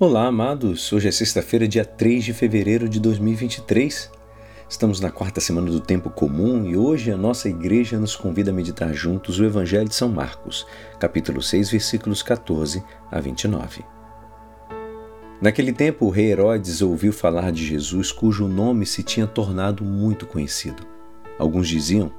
Olá, amados. Hoje é sexta-feira, dia 3 de fevereiro de 2023. Estamos na quarta semana do tempo comum e hoje a nossa igreja nos convida a meditar juntos o Evangelho de São Marcos, capítulo 6, versículos 14 a 29. Naquele tempo, o rei Herodes ouviu falar de Jesus, cujo nome se tinha tornado muito conhecido. Alguns diziam: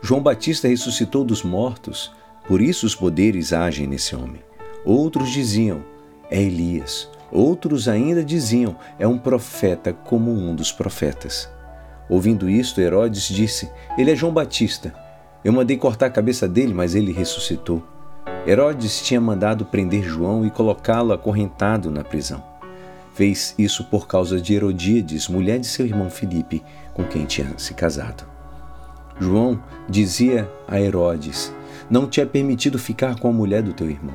João Batista ressuscitou dos mortos, por isso os poderes agem nesse homem. Outros diziam: É Elias. Outros ainda diziam: é um profeta como um dos profetas. Ouvindo isto, Herodes disse: Ele é João Batista. Eu mandei cortar a cabeça dele, mas ele ressuscitou. Herodes tinha mandado prender João e colocá-lo acorrentado na prisão. Fez isso por causa de Herodíades, mulher de seu irmão Filipe, com quem tinha se casado. João dizia a Herodes: Não te é permitido ficar com a mulher do teu irmão.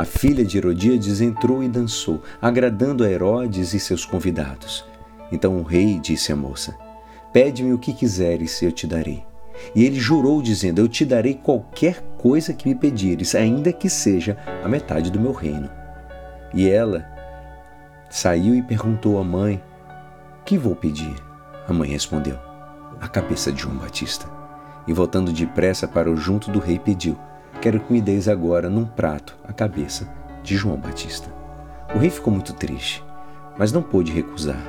A filha de Herodíades entrou e dançou, agradando a Herodes e seus convidados. Então o rei disse à moça: Pede-me o que quiseres, eu te darei. E ele jurou, dizendo: Eu te darei qualquer coisa que me pedires, ainda que seja a metade do meu reino. E ela saiu e perguntou à mãe: Que vou pedir? A mãe respondeu: A cabeça de João Batista. E voltando depressa para o junto do rei, pediu: Quero que me deis agora num prato a cabeça de João Batista. O rei ficou muito triste, mas não pôde recusar.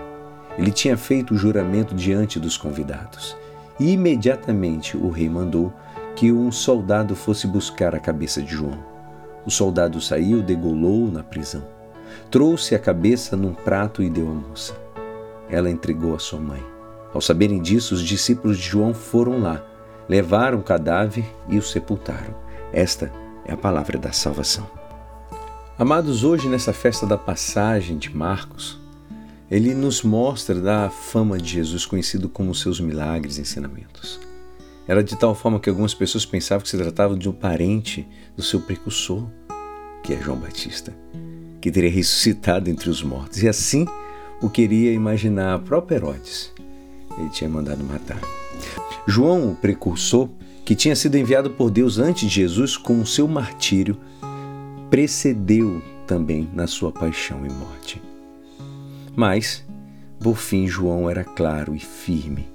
Ele tinha feito o juramento diante dos convidados. E imediatamente o rei mandou que um soldado fosse buscar a cabeça de João. O soldado saiu, degolou na prisão. Trouxe a cabeça num prato e deu à moça. Ela entregou a sua mãe. Ao saberem disso, os discípulos de João foram lá, levaram o cadáver e o sepultaram. Esta é a palavra da salvação. Amados, hoje nessa festa da passagem de Marcos, ele nos mostra da fama de Jesus conhecido como seus milagres e ensinamentos. Era de tal forma que algumas pessoas pensavam que se tratava de um parente do seu precursor, que é João Batista, que teria ressuscitado entre os mortos. E assim o queria imaginar a própria Herodes. Ele tinha mandado matar. João, o precursor, que tinha sido enviado por Deus antes de Jesus com o seu martírio, precedeu também na sua paixão e morte. Mas, por fim, João era claro e firme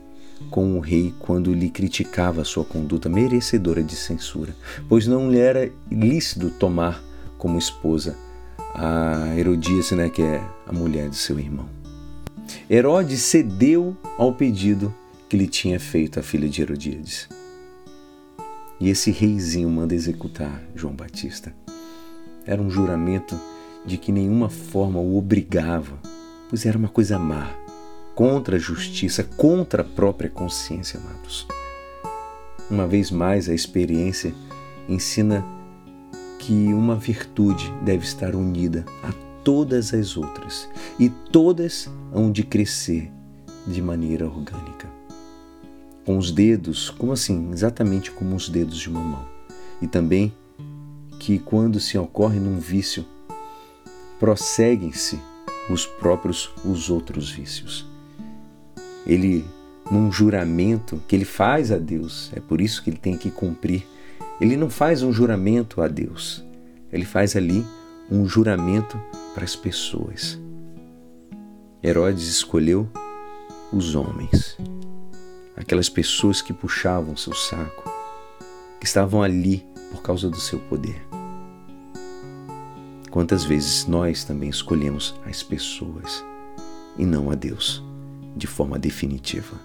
com o rei quando lhe criticava sua conduta merecedora de censura, pois não lhe era lícito tomar como esposa a Herodíase, né, que é a mulher de seu irmão. Herodes cedeu ao pedido que lhe tinha feito a filha de Herodíades. E esse reizinho manda executar João Batista. Era um juramento de que nenhuma forma o obrigava, pois era uma coisa má, contra a justiça, contra a própria consciência, amados. Uma vez mais, a experiência ensina que uma virtude deve estar unida a todas as outras e todas hão de crescer de maneira orgânica com os dedos, como assim? Exatamente como os dedos de uma mão. E também que quando se ocorre num vício, prosseguem-se os próprios os outros vícios. Ele num juramento que ele faz a Deus, é por isso que ele tem que cumprir. Ele não faz um juramento a Deus. Ele faz ali um juramento para as pessoas. Herodes escolheu os homens aquelas pessoas que puxavam seu saco, que estavam ali por causa do seu poder. Quantas vezes nós também escolhemos as pessoas e não a Deus de forma definitiva.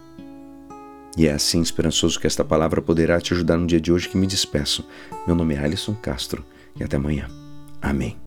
E é assim esperançoso que esta palavra poderá te ajudar no dia de hoje que me despeço. Meu nome é Alisson Castro e até amanhã. Amém.